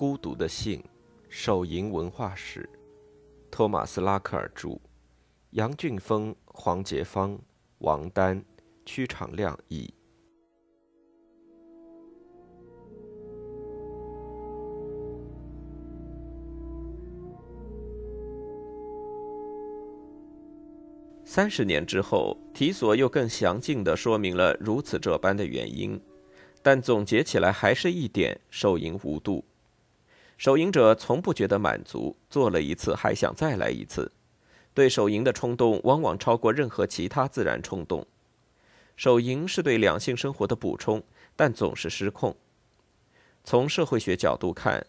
孤独的信，手淫文化史，托马斯·拉克尔著，杨俊峰、黄杰芳、王丹、屈长亮译。三十年之后，提索又更详尽地说明了如此这般的原因，但总结起来还是一点：手淫无度。手淫者从不觉得满足，做了一次还想再来一次，对手淫的冲动往往超过任何其他自然冲动。手淫是对两性生活的补充，但总是失控。从社会学角度看，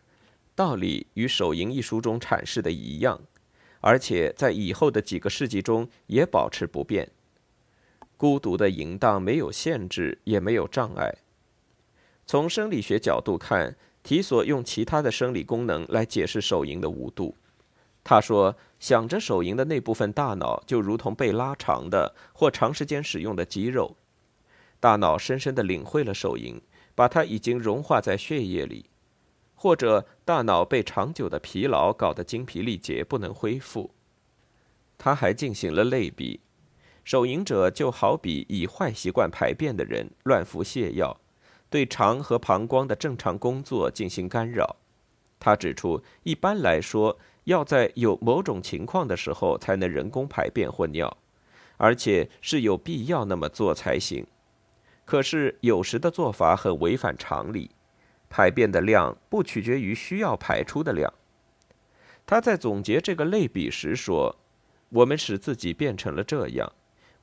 道理与《手淫》一书中阐释的一样。而且在以后的几个世纪中也保持不变。孤独的淫荡没有限制，也没有障碍。从生理学角度看，提索用其他的生理功能来解释手淫的无度。他说：“想着手淫的那部分大脑，就如同被拉长的或长时间使用的肌肉。大脑深深地领会了手淫，把它已经融化在血液里。”或者大脑被长久的疲劳搞得精疲力竭，不能恢复。他还进行了类比，手淫者就好比以坏习惯排便的人，乱服泻药，对肠和膀胱的正常工作进行干扰。他指出，一般来说，要在有某种情况的时候才能人工排便或尿，而且是有必要那么做才行。可是有时的做法很违反常理。排便的量不取决于需要排出的量。他在总结这个类比时说：“我们使自己变成了这样，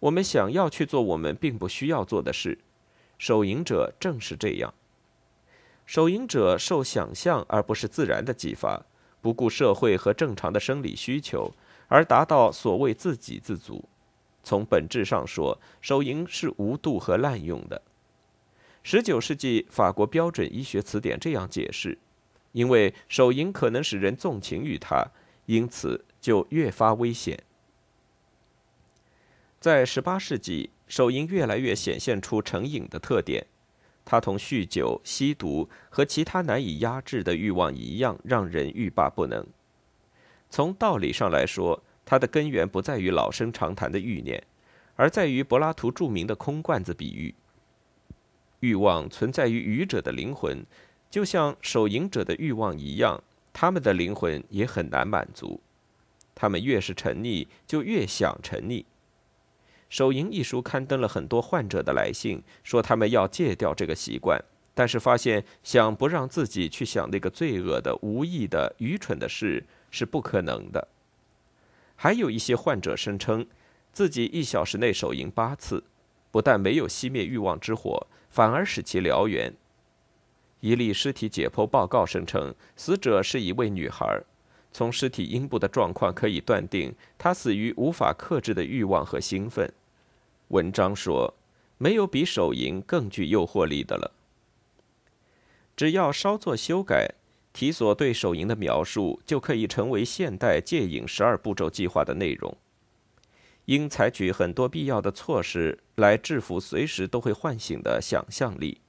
我们想要去做我们并不需要做的事。手淫者正是这样。手淫者受想象而不是自然的激发，不顾社会和正常的生理需求，而达到所谓自给自足。从本质上说，手淫是无度和滥用的。”十九世纪法国标准医学词典这样解释：因为手淫可能使人纵情于它，因此就越发危险。在十八世纪，手淫越来越显现出成瘾的特点，它同酗酒、吸毒和其他难以压制的欲望一样，让人欲罢不能。从道理上来说，它的根源不在于老生常谈的欲念，而在于柏拉图著名的空罐子比喻。欲望存在于愚者的灵魂，就像手淫者的欲望一样，他们的灵魂也很难满足。他们越是沉溺，就越想沉溺。《手淫》一书刊登了很多患者的来信，说他们要戒掉这个习惯，但是发现想不让自己去想那个罪恶的、无意的、愚蠢的事是不可能的。还有一些患者声称，自己一小时内手淫八次，不但没有熄灭欲望之火。反而使其燎原。一例尸体解剖报告声称，死者是一位女孩。从尸体阴部的状况可以断定，她死于无法克制的欲望和兴奋。文章说，没有比手淫更具诱惑力的了。只要稍作修改，提索对手淫的描述就可以成为现代戒瘾十二步骤计划的内容。应采取很多必要的措施来制服随时都会唤醒的想象力。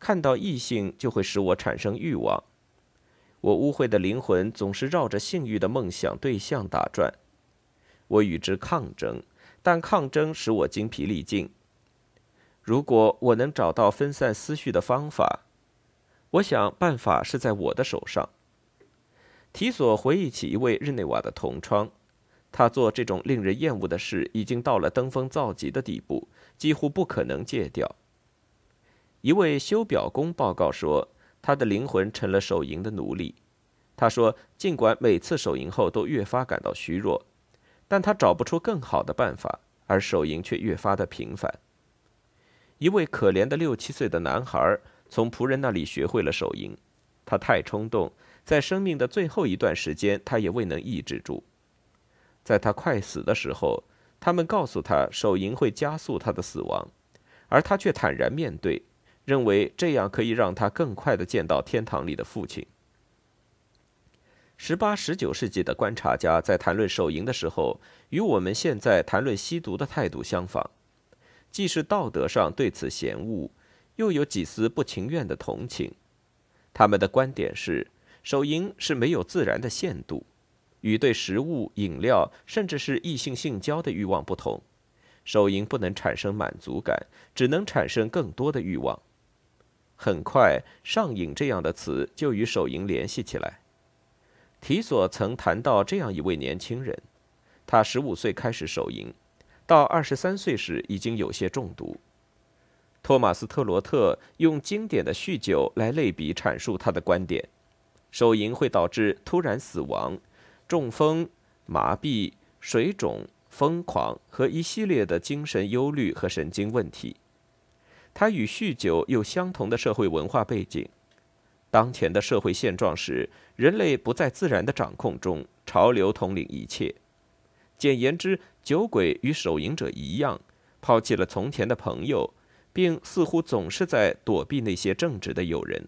看到异性就会使我产生欲望，我污秽的灵魂总是绕着性欲的梦想对象打转。我与之抗争，但抗争使我精疲力尽。如果我能找到分散思绪的方法，我想办法是在我的手上。提索回忆起一位日内瓦的同窗。他做这种令人厌恶的事，已经到了登峰造极的地步，几乎不可能戒掉。一位修表工报告说，他的灵魂成了手淫的奴隶。他说，尽管每次手淫后都越发感到虚弱，但他找不出更好的办法，而手淫却越发的频繁。一位可怜的六七岁的男孩从仆人那里学会了手淫，他太冲动，在生命的最后一段时间，他也未能抑制住。在他快死的时候，他们告诉他手淫会加速他的死亡，而他却坦然面对，认为这样可以让他更快的见到天堂里的父亲。十八、十九世纪的观察家在谈论手淫的时候，与我们现在谈论吸毒的态度相仿，既是道德上对此嫌恶，又有几丝不情愿的同情。他们的观点是，手淫是没有自然的限度，与对食物、饮料，甚至是异性性交的欲望不同，手淫不能产生满足感，只能产生更多的欲望。很快，“上瘾”这样的词就与手淫联系起来。提索曾谈到这样一位年轻人，他十五岁开始手淫，到二十三岁时已经有些中毒。托马斯特罗特用经典的酗酒来类比阐述他的观点：手淫会导致突然死亡、中风、麻痹、水肿、疯狂和一系列的精神忧虑和神经问题。他与酗酒有相同的社会文化背景。当前的社会现状是，人类不在自然的掌控中，潮流统领一切。简言之，酒鬼与手淫者一样，抛弃了从前的朋友，并似乎总是在躲避那些正直的友人。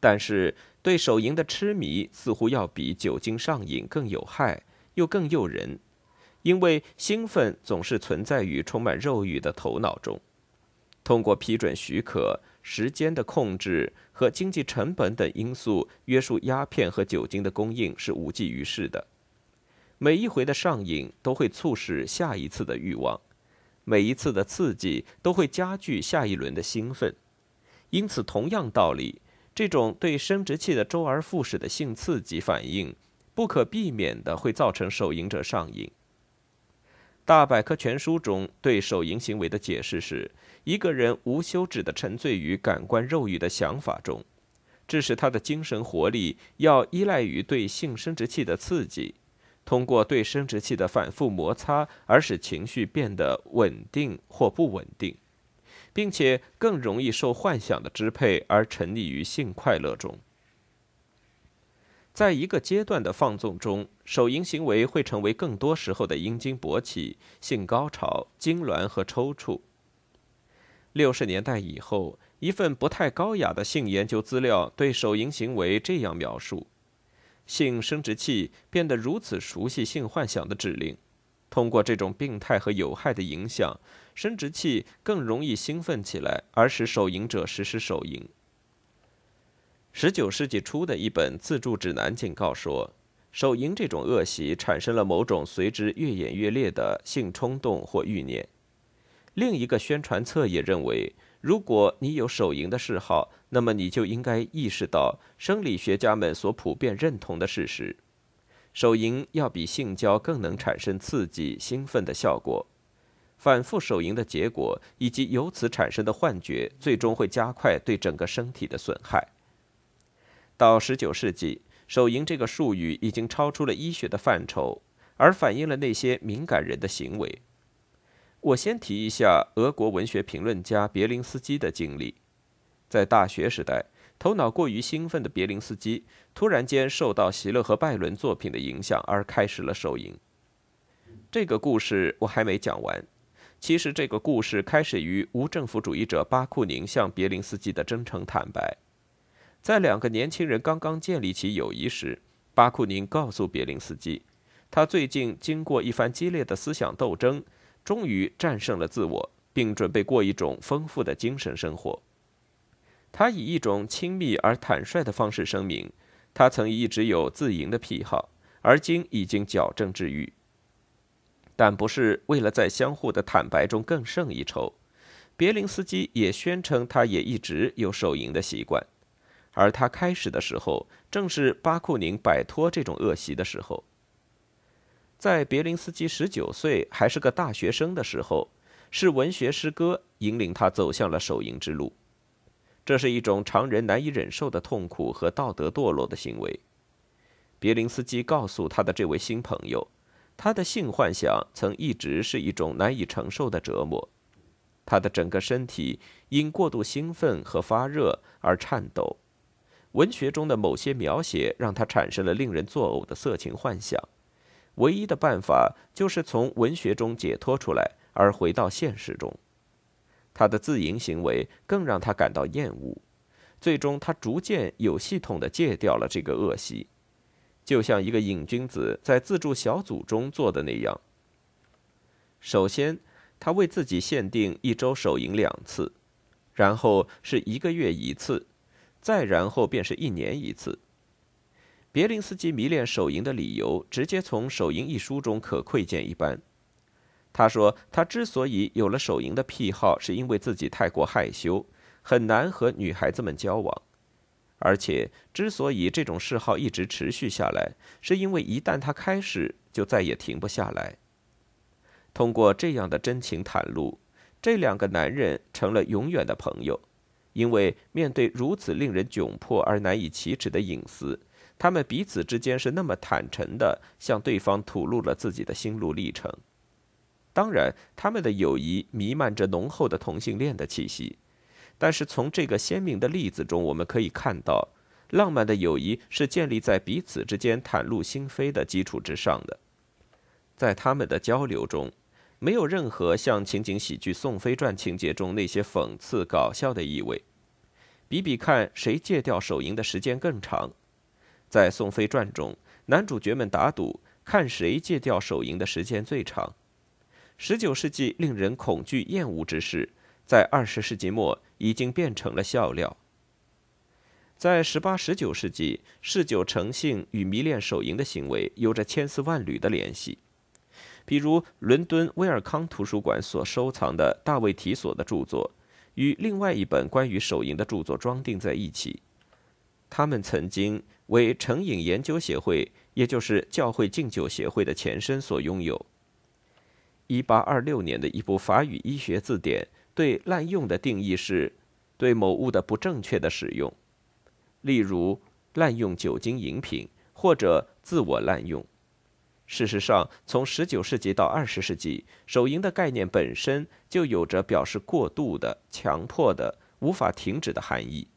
但是，对手淫的痴迷似乎要比酒精上瘾更有害，又更诱人，因为兴奋总是存在于充满肉欲的头脑中。通过批准许可。时间的控制和经济成本等因素约束鸦片和酒精的供应是无济于事的。每一回的上瘾都会促使下一次的欲望，每一次的刺激都会加剧下一轮的兴奋。因此，同样道理，这种对生殖器的周而复始的性刺激反应，不可避免的会造成手淫者上瘾。大百科全书中对手淫行为的解释是：一个人无休止地沉醉于感官肉欲的想法中，致使他的精神活力要依赖于对性生殖器的刺激，通过对生殖器的反复摩擦而使情绪变得稳定或不稳定，并且更容易受幻想的支配而沉溺于性快乐中。在一个阶段的放纵中，手淫行为会成为更多时候的阴茎勃起、性高潮、痉挛和抽搐。六十年代以后，一份不太高雅的性研究资料对手淫行为这样描述：性生殖器变得如此熟悉性幻想的指令，通过这种病态和有害的影响，生殖器更容易兴奋起来，而使手淫者实施手淫。十九世纪初的一本自助指南警告说，手淫这种恶习产生了某种随之越演越烈的性冲动或欲念。另一个宣传册也认为，如果你有手淫的嗜好，那么你就应该意识到生理学家们所普遍认同的事实：手淫要比性交更能产生刺激、兴奋的效果。反复手淫的结果以及由此产生的幻觉，最终会加快对整个身体的损害。到十九世纪，手淫这个术语已经超出了医学的范畴，而反映了那些敏感人的行为。我先提一下俄国文学评论家别林斯基的经历。在大学时代，头脑过于兴奋的别林斯基突然间受到席勒和拜伦作品的影响，而开始了手淫。这个故事我还没讲完。其实，这个故事开始于无政府主义者巴库宁向别林斯基的真诚坦白。在两个年轻人刚刚建立起友谊时，巴库宁告诉别林斯基，他最近经过一番激烈的思想斗争，终于战胜了自我，并准备过一种丰富的精神生活。他以一种亲密而坦率的方式声明，他曾一直有自淫的癖好，而今已经矫正治愈。但不是为了在相互的坦白中更胜一筹，别林斯基也宣称他也一直有手淫的习惯。而他开始的时候，正是巴库宁摆脱这种恶习的时候。在别林斯基十九岁还是个大学生的时候，是文学诗歌引领他走向了手淫之路。这是一种常人难以忍受的痛苦和道德堕落的行为。别林斯基告诉他的这位新朋友，他的性幻想曾一直是一种难以承受的折磨，他的整个身体因过度兴奋和发热而颤抖。文学中的某些描写让他产生了令人作呕的色情幻想，唯一的办法就是从文学中解脱出来，而回到现实中。他的自淫行为更让他感到厌恶，最终他逐渐有系统的戒掉了这个恶习，就像一个瘾君子在自助小组中做的那样。首先，他为自己限定一周手淫两次，然后是一个月一次。再然后便是一年一次。别林斯基迷恋手淫的理由，直接从《手淫》一书中可窥见一斑。他说，他之所以有了手淫的癖好，是因为自己太过害羞，很难和女孩子们交往。而且，之所以这种嗜好一直持续下来，是因为一旦他开始，就再也停不下来。通过这样的真情袒露，这两个男人成了永远的朋友，因为面对如此令人窘迫而难以启齿的隐私，他们彼此之间是那么坦诚的向对方吐露了自己的心路历程。当然，他们的友谊弥漫着浓厚的同性恋的气息。但是从这个鲜明的例子中，我们可以看到，浪漫的友谊是建立在彼此之间袒露心扉的基础之上的。在他们的交流中，没有任何像情景喜剧《宋飞传》情节中那些讽刺搞笑的意味。比比看，谁戒掉手淫的时间更长？在《宋飞传》中，男主角们打赌，看谁戒掉手淫的时间最长。十九世纪令人恐惧厌恶之事。在二十世纪末，已经变成了笑料。在十八、十九世纪，嗜酒成性与迷恋手淫的行为有着千丝万缕的联系。比如，伦敦威尔康图书馆所收藏的大卫·提索的著作，与另外一本关于手淫的著作装订在一起。他们曾经为成瘾研究协会，也就是教会禁酒协会的前身所拥有。一八二六年的一部法语医学字典。对滥用的定义是，对某物的不正确的使用，例如滥用酒精饮品或者自我滥用。事实上，从19世纪到20世纪，手淫的概念本身就有着表示过度的、强迫的、无法停止的含义。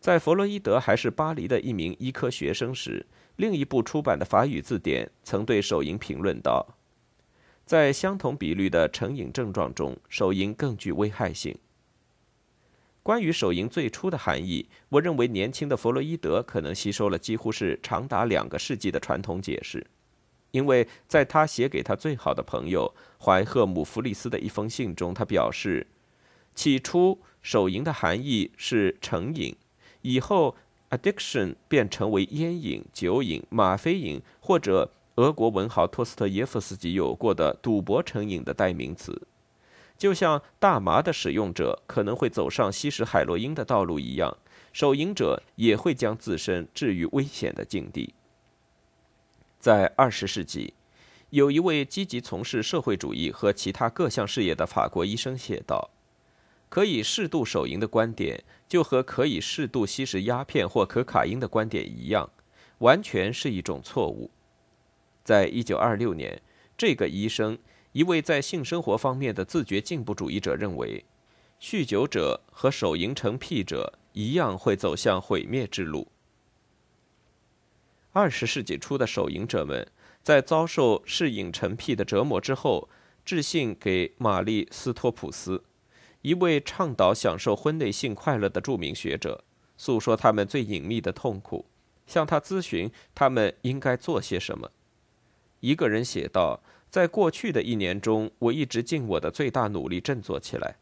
在弗洛伊德还是巴黎的一名医科学生时，另一部出版的法语字典曾对手淫评论道。在相同比率的成瘾症状中，手淫更具危害性。关于手淫最初的含义，我认为年轻的弗洛伊德可能吸收了几乎是长达两个世纪的传统解释，因为在他写给他最好的朋友怀赫姆弗利斯的一封信中，他表示，起初手淫的含义是成瘾，以后 addiction 变成为烟瘾、酒瘾、吗啡瘾或者。俄国文豪托斯特耶夫斯基有过的赌博成瘾的代名词，就像大麻的使用者可能会走上吸食海洛因的道路一样，手淫者也会将自身置于危险的境地。在二十世纪，有一位积极从事社会主义和其他各项事业的法国医生写道：“可以适度手淫的观点，就和可以适度吸食鸦片或可卡因的观点一样，完全是一种错误。”在一九二六年，这个医生，一位在性生活方面的自觉进步主义者，认为，酗酒者和手淫成癖者一样会走向毁灭之路。二十世纪初的手淫者们，在遭受适应成癖的折磨之后，致信给玛丽·斯托普斯，一位倡导享受婚内性快乐的著名学者，诉说他们最隐秘的痛苦，向他咨询他们应该做些什么。一个人写道：“在过去的一年中，我一直尽我的最大努力振作起来，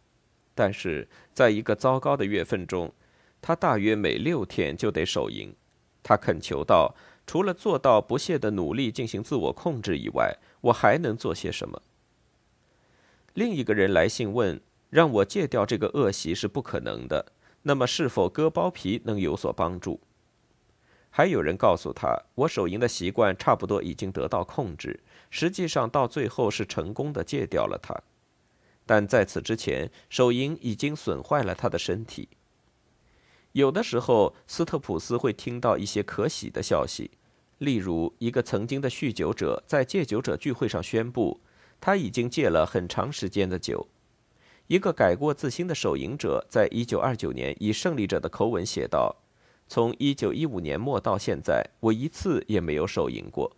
但是在一个糟糕的月份中，他大约每六天就得手淫。他恳求道：‘除了做到不懈的努力进行自我控制以外，我还能做些什么？’另一个人来信问：‘让我戒掉这个恶习是不可能的，那么是否割包皮能有所帮助？’”还有人告诉他，我手淫的习惯差不多已经得到控制，实际上到最后是成功的戒掉了它。但在此之前，手淫已经损坏了他的身体。有的时候，斯特普斯会听到一些可喜的消息，例如一个曾经的酗酒者在戒酒者聚会上宣布，他已经戒了很长时间的酒。一个改过自新的手淫者在1929年以胜利者的口吻写道。从一九一五年末到现在，我一次也没有手淫过。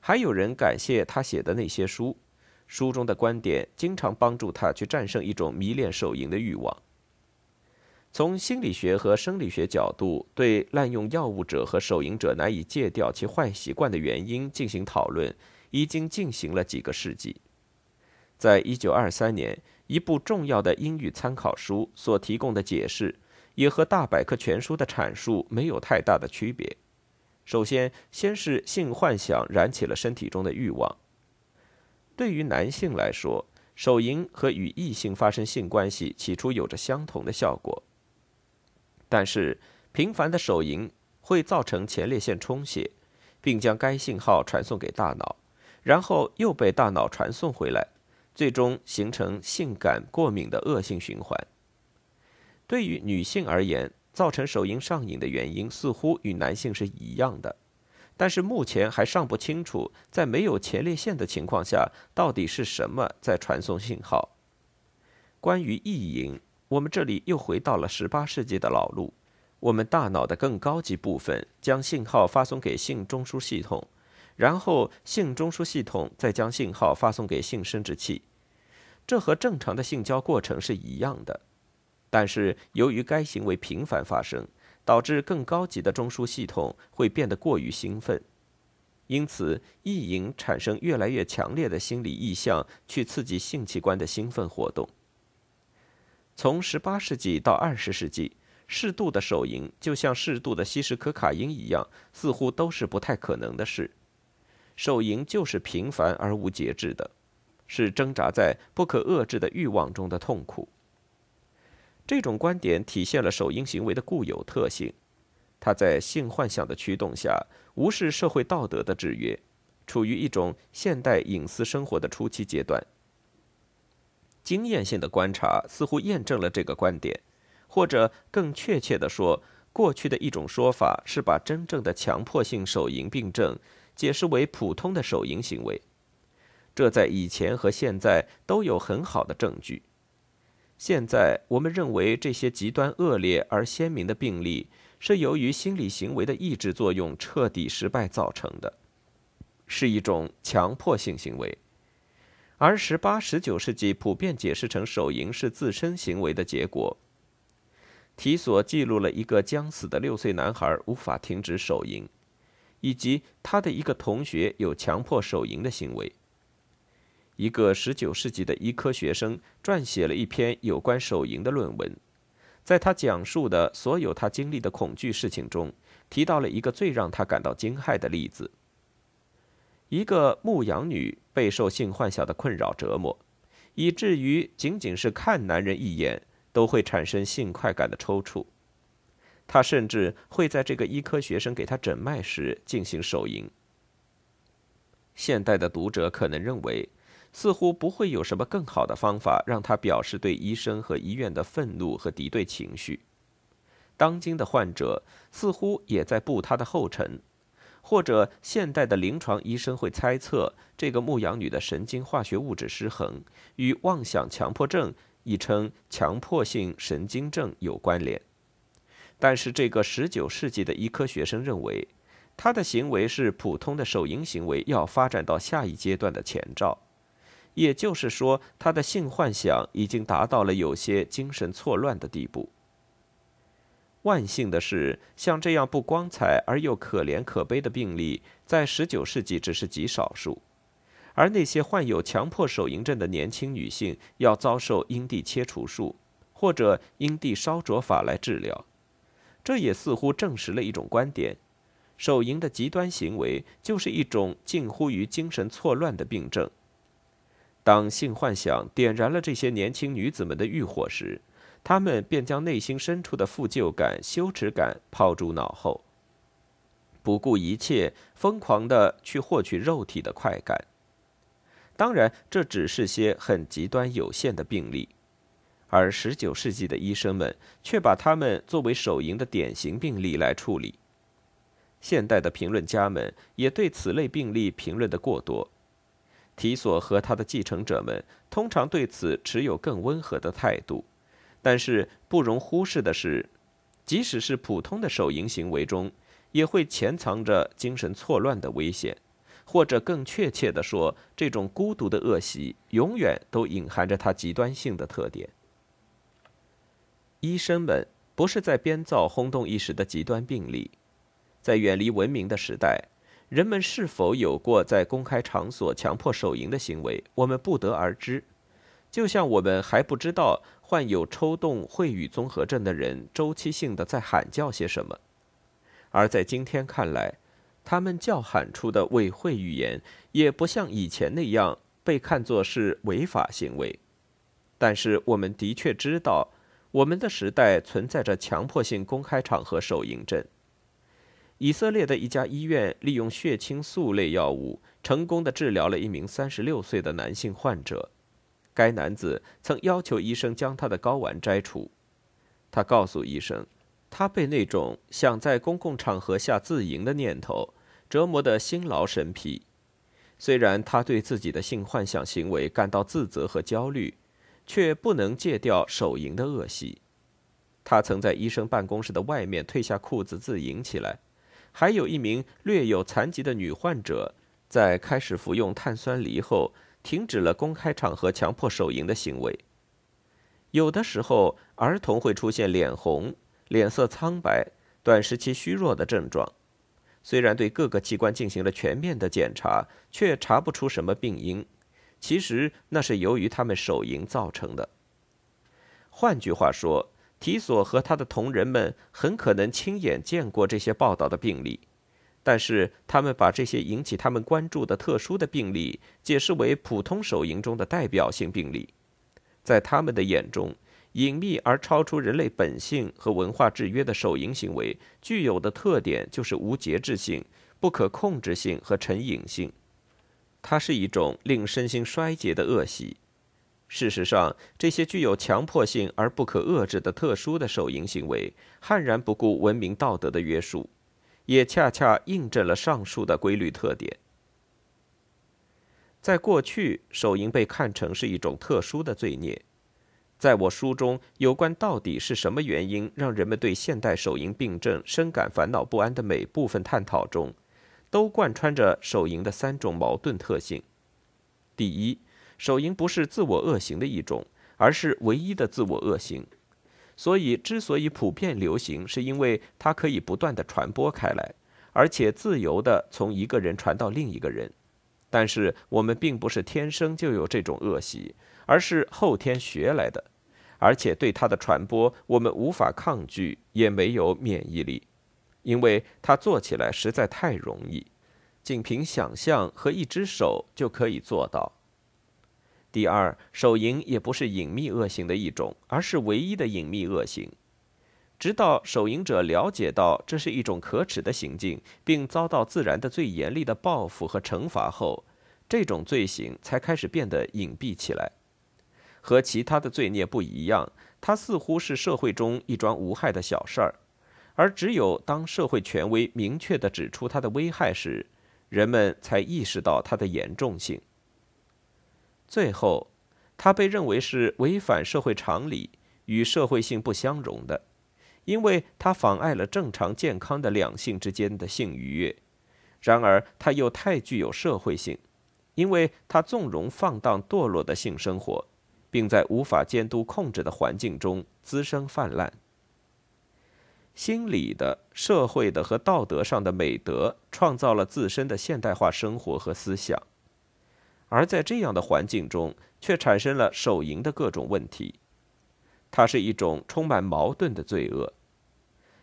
还有人感谢他写的那些书，书中的观点经常帮助他去战胜一种迷恋手淫的欲望。从心理学和生理学角度对滥用药物者和手淫者难以戒掉其坏习惯的原因进行讨论，已经进行了几个世纪。在一九二三年，一部重要的英语参考书所提供的解释。也和大百科全书的阐述没有太大的区别。首先，先是性幻想燃起了身体中的欲望。对于男性来说，手淫和与异性发生性关系起初有着相同的效果，但是频繁的手淫会造成前列腺充血，并将该信号传送给大脑，然后又被大脑传送回来，最终形成性感过敏的恶性循环。对于女性而言，造成手淫上瘾的原因似乎与男性是一样的。但是目前还尚不清楚，在没有前列腺的情况下，到底是什么在传送信号。关于意淫，我们这里又回到了十八世纪的老路。我们大脑的更高级部分将信号发送给性中枢系统，然后性中枢系统再将信号发送给性生殖器。这和正常的性交过程是一样的，但是由于该行为频繁发生。导致更高级的中枢系统会变得过于兴奋，因此意淫产生越来越强烈的心理意向，去刺激性器官的兴奋活动。从18世纪到20世纪，适度的手淫就像适度的吸食可卡因一样，似乎都是不太可能的事。手淫就是频繁而无节制的，是挣扎在不可遏制的欲望中的痛苦。这种观点体现了手淫行为的固有特性，它在性幻想的驱动下，无视社会道德的制约，处于一种现代隐私生活的初期阶段。经验性的观察似乎验证了这个观点，或者更确切地说，过去的一种说法是把真正的强迫性手淫病症解释为普通的手淫行为，这在以前和现在都有很好的证据。现在我们认为这些极端恶劣而鲜明的病例是由于心理行为的抑制作用彻底失败造成的，是一种强迫性行为，而十八、十九世纪普遍解释成手淫是自身行为的结果。提索记录了一个将死的六岁男孩无法停止手淫，以及他的一个同学有强迫手淫的行为。一个十九世纪的医科学生撰写了一篇有关手淫的论文，在他讲述的所有他经历的恐惧事情中，提到了一个最让他感到惊骇的例子：一个牧羊女备受性幻想的困扰折磨，以至于仅仅是看男人一眼都会产生性快感的抽搐。她甚至会在这个医科学生给她诊脉时进行手淫。现代的读者可能认为。似乎不会有什么更好的方法让他表示对医生和医院的愤怒和敌对情绪。当今的患者似乎也在步他的后尘，或者现代的临床医生会猜测这个牧羊女的神经化学物质失衡与妄想强迫症（亦称强迫性神经症）有关联。但是，这个19世纪的医科学生认为，他的行为是普通的手淫行为要发展到下一阶段的前兆。也就是说，他的性幻想已经达到了有些精神错乱的地步。万幸的是，像这样不光彩而又可怜可悲的病例，在19世纪只是极少数。而那些患有强迫手淫症的年轻女性，要遭受阴蒂切除术或者阴蒂烧灼法来治疗。这也似乎证实了一种观点：手淫的极端行为就是一种近乎于精神错乱的病症。当性幻想点燃了这些年轻女子们的欲火时，他们便将内心深处的负疚感、羞耻感抛诸脑后，不顾一切，疯狂地去获取肉体的快感。当然，这只是些很极端有限的病例，而19世纪的医生们却把他们作为手淫的典型病例来处理。现代的评论家们也对此类病例评论的过多。提索和他的继承者们通常对此持有更温和的态度，但是不容忽视的是，即使是普通的手淫行为中，也会潜藏着精神错乱的危险，或者更确切地说，这种孤独的恶习永远都隐含着它极端性的特点。医生们不是在编造轰动一时的极端病例，在远离文明的时代。人们是否有过在公开场所强迫手淫的行为，我们不得而知。就像我们还不知道患有抽动秽语综合症的人周期性的在喊叫些什么，而在今天看来，他们叫喊出的伪秽语言也不像以前那样被看作是违法行为。但是我们的确知道，我们的时代存在着强迫性公开场合手淫症。以色列的一家医院利用血清素类药物，成功的治疗了一名三十六岁的男性患者。该男子曾要求医生将他的睾丸摘除，他告诉医生，他被那种想在公共场合下自淫的念头折磨得心劳神疲。虽然他对自己的性幻想行为感到自责和焦虑，却不能戒掉手淫的恶习。他曾在医生办公室的外面褪下裤子自淫起来。还有一名略有残疾的女患者，在开始服用碳酸梨后。停止了公开场合强迫手淫的行为。有的时候，儿童会出现脸红、脸色苍白、短时期虚弱的症状。虽然对各个器官进行了全面的检查，却查不出什么病因。其实那是由于他们手淫造成的。换句话说，提索和他的同仁们很可能亲眼见过这些报道的病例。但是，他们把这些引起他们关注的特殊的病例解释为普通手淫中的代表性病例。在他们的眼中，隐秘而超出人类本性和文化制约的手淫行为具有的特点就是无节制性、不可控制性和成瘾性。它是一种令身心衰竭的恶习。事实上，这些具有强迫性而不可遏制的特殊的手淫行为，悍然不顾文明道德的约束。也恰恰印证了上述的规律特点。在过去，手淫被看成是一种特殊的罪孽。在我书中有关到底是什么原因让人们对现代手淫病症深感烦恼不安的每部分探讨中，都贯穿着手淫的三种矛盾特性：第一，手淫不是自我恶行的一种，而是唯一的自我恶行。所以，之所以普遍流行，是因为它可以不断的传播开来，而且自由的从一个人传到另一个人。但是，我们并不是天生就有这种恶习，而是后天学来的，而且对它的传播，我们无法抗拒，也没有免疫力，因为它做起来实在太容易，仅凭想象和一只手就可以做到。第二，手淫也不是隐秘恶行的一种，而是唯一的隐秘恶行。直到手淫者了解到这是一种可耻的行径，并遭到自然的最严厉的报复和惩罚后，这种罪行才开始变得隐蔽起来。和其他的罪孽不一样，它似乎是社会中一桩无害的小事儿，而只有当社会权威明确地指出它的危害时，人们才意识到它的严重性。最后，它被认为是违反社会常理、与社会性不相容的，因为它妨碍了正常健康的两性之间的性愉悦。然而，它又太具有社会性，因为它纵容放荡堕落的性生活，并在无法监督控制的环境中滋生泛滥。心理的、社会的和道德上的美德，创造了自身的现代化生活和思想。而在这样的环境中，却产生了手淫的各种问题。它是一种充满矛盾的罪恶。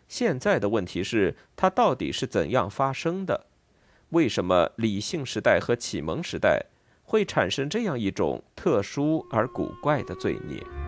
现在的问题是，它到底是怎样发生的？为什么理性时代和启蒙时代会产生这样一种特殊而古怪的罪孽？